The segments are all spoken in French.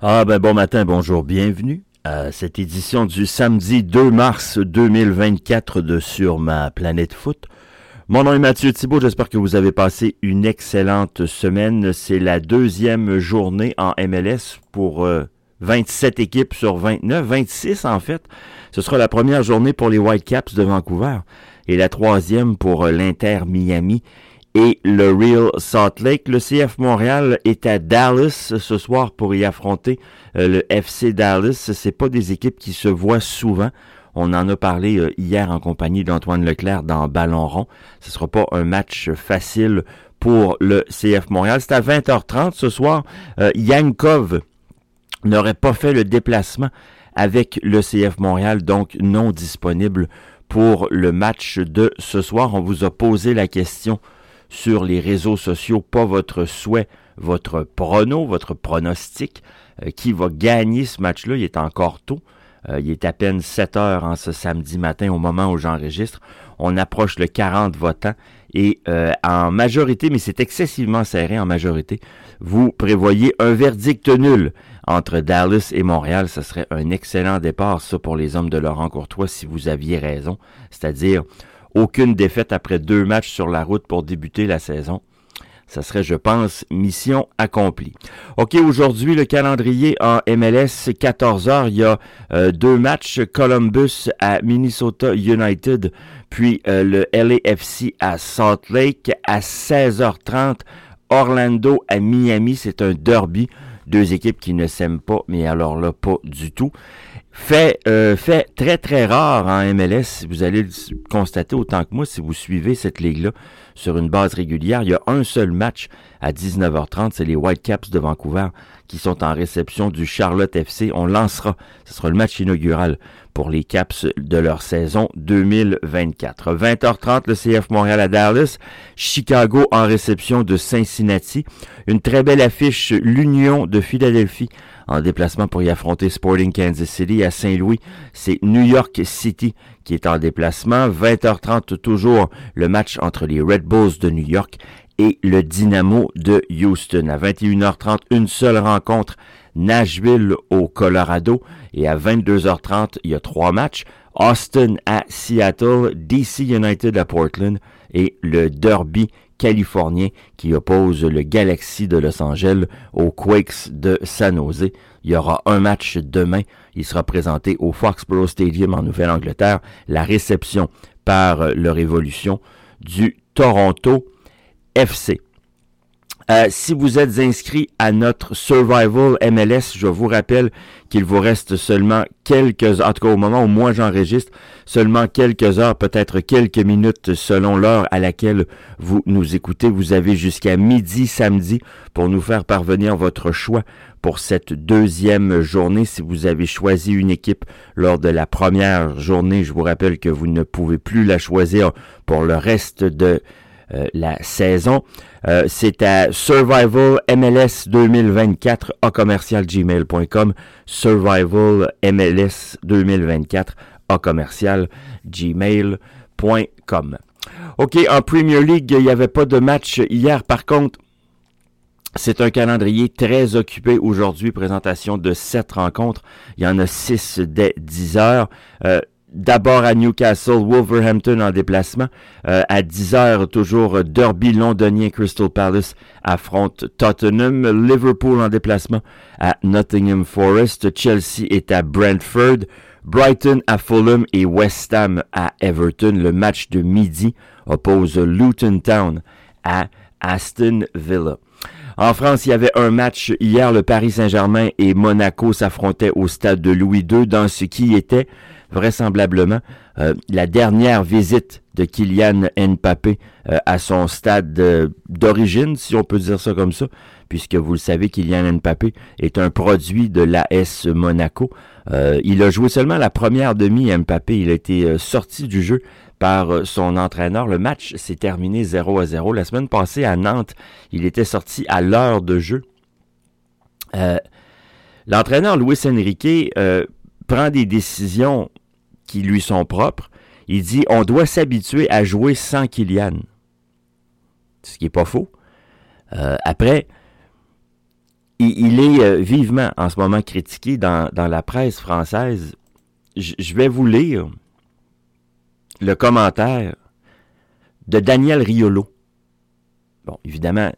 Ah ben bon matin, bonjour, bienvenue à cette édition du samedi 2 mars 2024 de Sur ma planète foot. Mon nom est Mathieu Thibault, j'espère que vous avez passé une excellente semaine. C'est la deuxième journée en MLS pour 27 euh, équipes sur 29, 26 en fait. Ce sera la première journée pour les Whitecaps de Vancouver et la troisième pour euh, l'Inter Miami et le Real Salt Lake. Le CF Montréal est à Dallas ce soir pour y affronter euh, le FC Dallas. C'est pas des équipes qui se voient souvent. On en a parlé euh, hier en compagnie d'Antoine Leclerc dans Ballon rond. Ce sera pas un match facile pour le CF Montréal. C'est à 20h30 ce soir. Euh, Yankov n'aurait pas fait le déplacement avec le CF Montréal, donc non disponible pour le match de ce soir. On vous a posé la question sur les réseaux sociaux, pas votre souhait, votre prono, votre pronostic, euh, qui va gagner ce match-là. Il est encore tôt. Euh, il est à peine 7 heures en ce samedi matin au moment où j'enregistre. On approche le 40 votants et euh, en majorité, mais c'est excessivement serré en majorité, vous prévoyez un verdict nul entre Dallas et Montréal. Ce serait un excellent départ, ça, pour les hommes de Laurent Courtois, si vous aviez raison. C'est-à-dire aucune défaite après deux matchs sur la route pour débuter la saison. Ça serait, je pense, mission accomplie. OK, aujourd'hui, le calendrier en MLS, 14 heures. Il y a euh, deux matchs. Columbus à Minnesota United, puis euh, le LAFC à Salt Lake à 16h30. Orlando à Miami, c'est un derby. Deux équipes qui ne s'aiment pas, mais alors là, pas du tout. Fait, euh, fait très très rare en MLS, vous allez le constater autant que moi si vous suivez cette ligue-là sur une base régulière. Il y a un seul match à 19h30, c'est les Whitecaps de Vancouver qui sont en réception du Charlotte FC. On lancera, ce sera le match inaugural pour les Caps de leur saison 2024. 20h30, le CF Montréal à Dallas, Chicago en réception de Cincinnati. Une très belle affiche, l'Union de Philadelphie en déplacement pour y affronter Sporting Kansas City à Saint-Louis. C'est New York City qui est en déplacement. 20h30 toujours le match entre les Red Bulls de New York et le Dynamo de Houston. À 21h30, une seule rencontre, Nashville au Colorado. Et à 22h30, il y a trois matchs. Austin à Seattle, DC United à Portland et le Derby californien qui oppose le Galaxy de Los Angeles aux Quakes de San Jose. Il y aura un match demain. Il sera présenté au Foxborough Stadium en Nouvelle-Angleterre. La réception par le Révolution du Toronto FC. Euh, si vous êtes inscrit à notre Survival MLS, je vous rappelle qu'il vous reste seulement quelques, en tout cas au moment où moi j'enregistre, seulement quelques heures, peut-être quelques minutes selon l'heure à laquelle vous nous écoutez. Vous avez jusqu'à midi samedi pour nous faire parvenir votre choix pour cette deuxième journée. Si vous avez choisi une équipe lors de la première journée, je vous rappelle que vous ne pouvez plus la choisir pour le reste de la saison. Euh, c'est à Survival MLS 2024 à commercial gmail.com. Survival MLS 2024 à commercial gmail.com. OK, en Premier League, il n'y avait pas de match hier. Par contre, c'est un calendrier très occupé aujourd'hui. Présentation de sept rencontres. Il y en a six dès 10 heures. Euh, D'abord à Newcastle, Wolverhampton en déplacement. Euh, à 10h, toujours Derby londonien, Crystal Palace affronte Tottenham. Liverpool en déplacement à Nottingham Forest. Chelsea est à Brentford. Brighton à Fulham et West Ham à Everton. Le match de midi oppose Luton Town à Aston Villa. En France, il y avait un match hier. Le Paris Saint-Germain et Monaco s'affrontaient au stade de Louis II dans ce qui était vraisemblablement euh, la dernière visite de Kylian Mbappé euh, à son stade d'origine, si on peut dire ça comme ça, puisque vous le savez, Kylian Mbappé est un produit de l'AS Monaco. Euh, il a joué seulement la première demi, Mbappé. Il a été sorti du jeu par son entraîneur. Le match s'est terminé 0 à 0. La semaine passée à Nantes, il était sorti à l'heure de jeu. L'entraîneur Luis Enrique prend des décisions qui lui sont propres. Il dit on doit s'habituer à jouer sans Kylian. » Ce qui n'est pas faux. Euh, après, il, est euh, vivement en ce moment critiqué dans, la presse française. je vais vous lire le commentaire de Daniel Riolo. Bon, évidemment,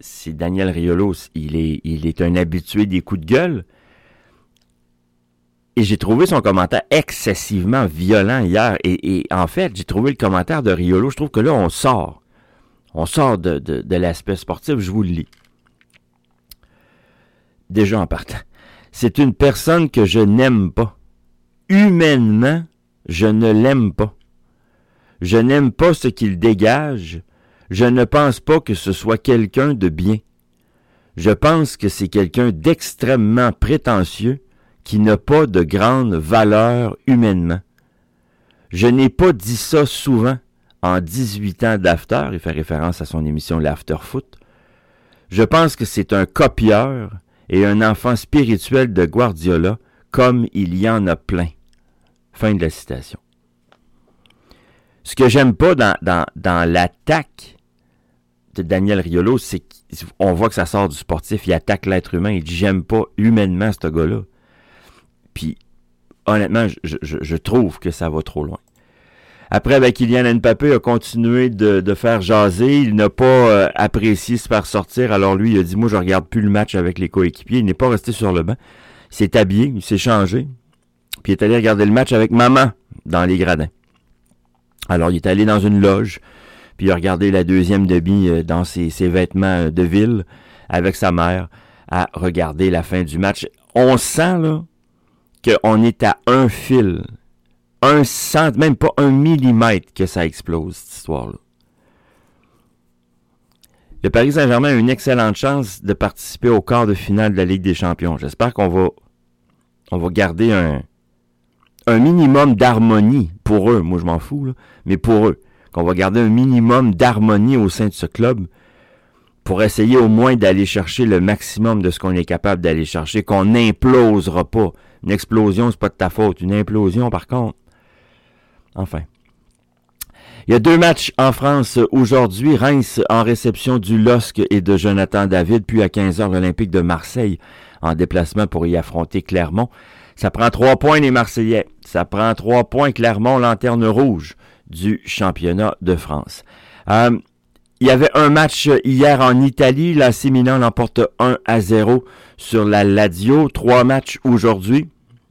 c'est Daniel Riolo, il est, il est un habitué des coups de gueule. Et j'ai trouvé son commentaire excessivement violent hier. Et, en fait, j'ai trouvé le commentaire de Riolo. Je trouve que là, on sort. On sort de, de l'aspect sportif. Je vous le lis. Déjà en partant. C'est une personne que je n'aime pas. Humainement, je ne l'aime pas. Je n'aime pas ce qu'il dégage. Je ne pense pas que ce soit quelqu'un de bien. Je pense que c'est quelqu'un d'extrêmement prétentieux qui n'a pas de grande valeur humainement. Je n'ai pas dit ça souvent en 18 ans d'after, il fait référence à son émission L'After Foot. Je pense que c'est un copieur et un enfant spirituel de Guardiola, comme il y en a plein. Fin de la citation. Ce que j'aime pas dans, l'attaque de Daniel Riolo, c'est qu'on voit que ça sort du sportif, il attaque l'être humain, il dit j'aime pas humainement ce gars-là. Puis honnêtement, je, trouve que ça va trop loin. Après, ben, Kylian Mbappé a continué de, de faire jaser. Il n'a pas euh, apprécié se faire sortir. Alors lui, il a dit, moi, je regarde plus le match avec les coéquipiers. Il n'est pas resté sur le banc. Il s'est habillé, il s'est changé. Puis il est allé regarder le match avec maman dans les gradins. Alors, il est allé dans une loge, puis il a regardé la deuxième demi euh, dans ses, vêtements euh, de ville avec sa mère à regarder la fin du match. On sent, là, qu'on est à un fil, un centimètre, même pas un millimètre que ça explose, cette histoire-là. Le Paris Saint-Germain a une excellente chance de participer au quart de finale de la Ligue des Champions. J'espère qu'on va, on va garder un, minimum d'harmonie pour eux. Moi, je m'en fous, mais pour eux. Qu'on va garder un minimum d'harmonie au sein de ce club pour essayer au moins d'aller chercher le maximum de ce qu'on est capable d'aller chercher, qu'on n'implosera pas. Une explosion, c'est pas de ta faute. Une implosion, par contre. Enfin. Il y a deux matchs en France aujourd'hui. Reims en réception du LOSC et de Jonathan David, puis à 15h l'Olympique de Marseille en déplacement pour y affronter Clermont. Ça prend trois points les Marseillais. Ça prend trois points Clermont, lanterne rouge du championnat de France. Euh, il y avait un match hier en Italie. La Milan l'emporte 1 à 0 sur la Ladio. Trois matchs aujourd'hui.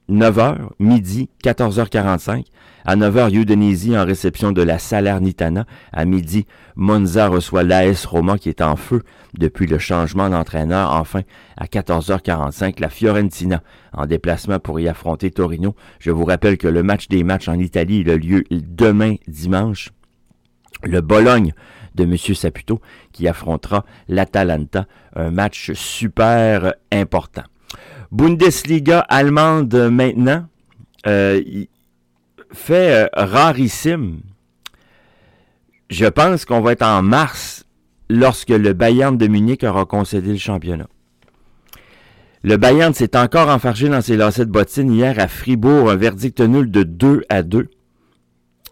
9h, midi, 14h45. À 9h, Udinese en réception de la Salernitana. À midi, Monza reçoit l'AS Roma qui est en feu depuis le changement d'entraîneur. Enfin, à 14h45, la Fiorentina en déplacement pour y affronter Torino. Je vous rappelle que le match des matchs en Italie a lieu demain dimanche. Le Bologne de M. Saputo qui affrontera l'Atalanta. Un match super important. Bundesliga allemande maintenant. Euh, fait euh, rarissime. Je pense qu'on va être en mars lorsque le Bayern de Munich aura concédé le championnat. Le Bayern s'est encore enfargé dans ses lacets de bottines hier à Fribourg, un verdict nul de 2 à 2.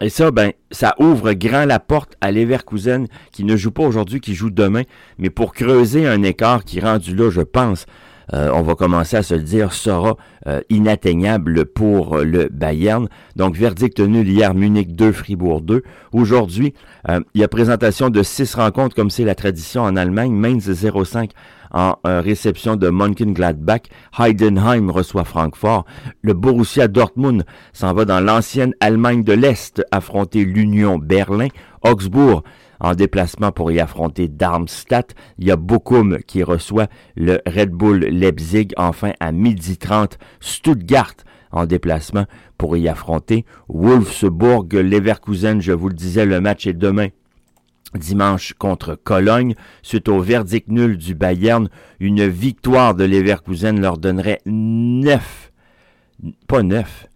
Et ça, ben, ça ouvre grand la porte à Leverkusen, qui ne joue pas aujourd'hui, qui joue demain, mais pour creuser un écart qui rendu là, je pense, euh, on va commencer à se le dire, sera euh, inatteignable pour le Bayern. Donc, verdict nul hier, Munich 2, Fribourg 2. Aujourd'hui, euh, il y a présentation de six rencontres, comme c'est la tradition en Allemagne. Mainz 0-5 en réception de Mönchengladbach. Heidenheim reçoit Francfort. Le Borussia Dortmund s'en va dans l'ancienne Allemagne de l'Est affronter l'Union Berlin. Augsbourg en déplacement pour y affronter Darmstadt. Il y a Bochum qui reçoit le Red Bull Leipzig. Enfin, à midi 30, Stuttgart en déplacement pour y affronter Wolfsburg. Leverkusen, je vous le disais, le match est demain dimanche contre Cologne. Suite au verdict nul du Bayern, une victoire de Leverkusen leur donnerait 9, pas 9,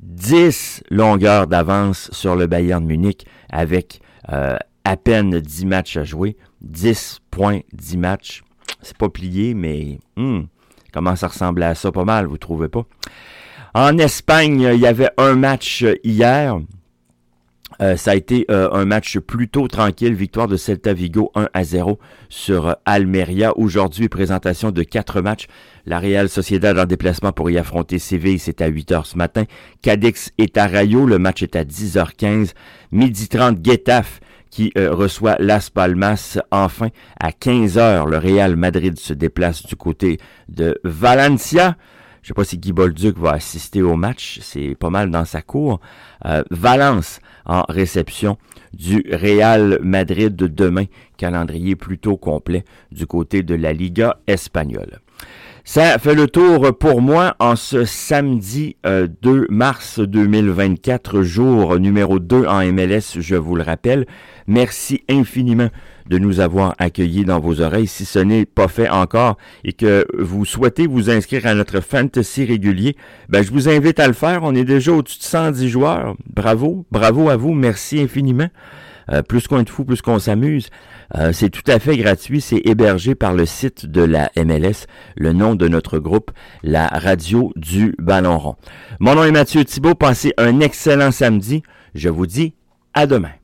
10 longueurs d'avance sur le Bayern Munich avec euh, à peine 10 matchs à jouer. 10 points, 10 matchs. C'est pas plié, mais hmm, comment ça ressemble à ça? Pas mal, vous trouvez pas? En Espagne, il y avait un match hier. Euh, ça a été euh, un match plutôt tranquille, victoire de Celta Vigo 1 à 0 sur euh, Almeria. Aujourd'hui, présentation de quatre matchs. La Real Sociedad en déplacement pour y affronter Séville, c'est à 8 h ce matin. Cadix est à Rayo, le match est à 10h15. Midi 30, Getafe qui reçoit Las Palmas. Enfin, à 15 h le Real Madrid se déplace du côté de Valencia. Je sais pas si Guy Bolduc va assister au match, c'est pas mal dans sa cour. Valence en réception du Real Madrid de demain, calendrier plutôt complet du côté de la Liga espagnole. Ça fait le tour pour moi en ce samedi 2 euh, mars 2024, jour numéro 2 en MLS, je vous le rappelle. Merci infiniment de nous avoir accueillis dans vos oreilles. Si ce n'est pas fait encore et que vous souhaitez vous inscrire à notre fantasy régulier, ben, je vous invite à le faire. On est déjà au-dessus de 110 joueurs. Bravo, bravo à vous. Merci infiniment. Euh, plus qu'on est fou, plus qu'on s'amuse. Euh, c'est tout à fait gratuit. C'est hébergé par le site de la MLS, le nom de notre groupe, la radio du Ballon rond. Mon nom est Mathieu Thibault. Passez un excellent samedi. Je vous dis à demain.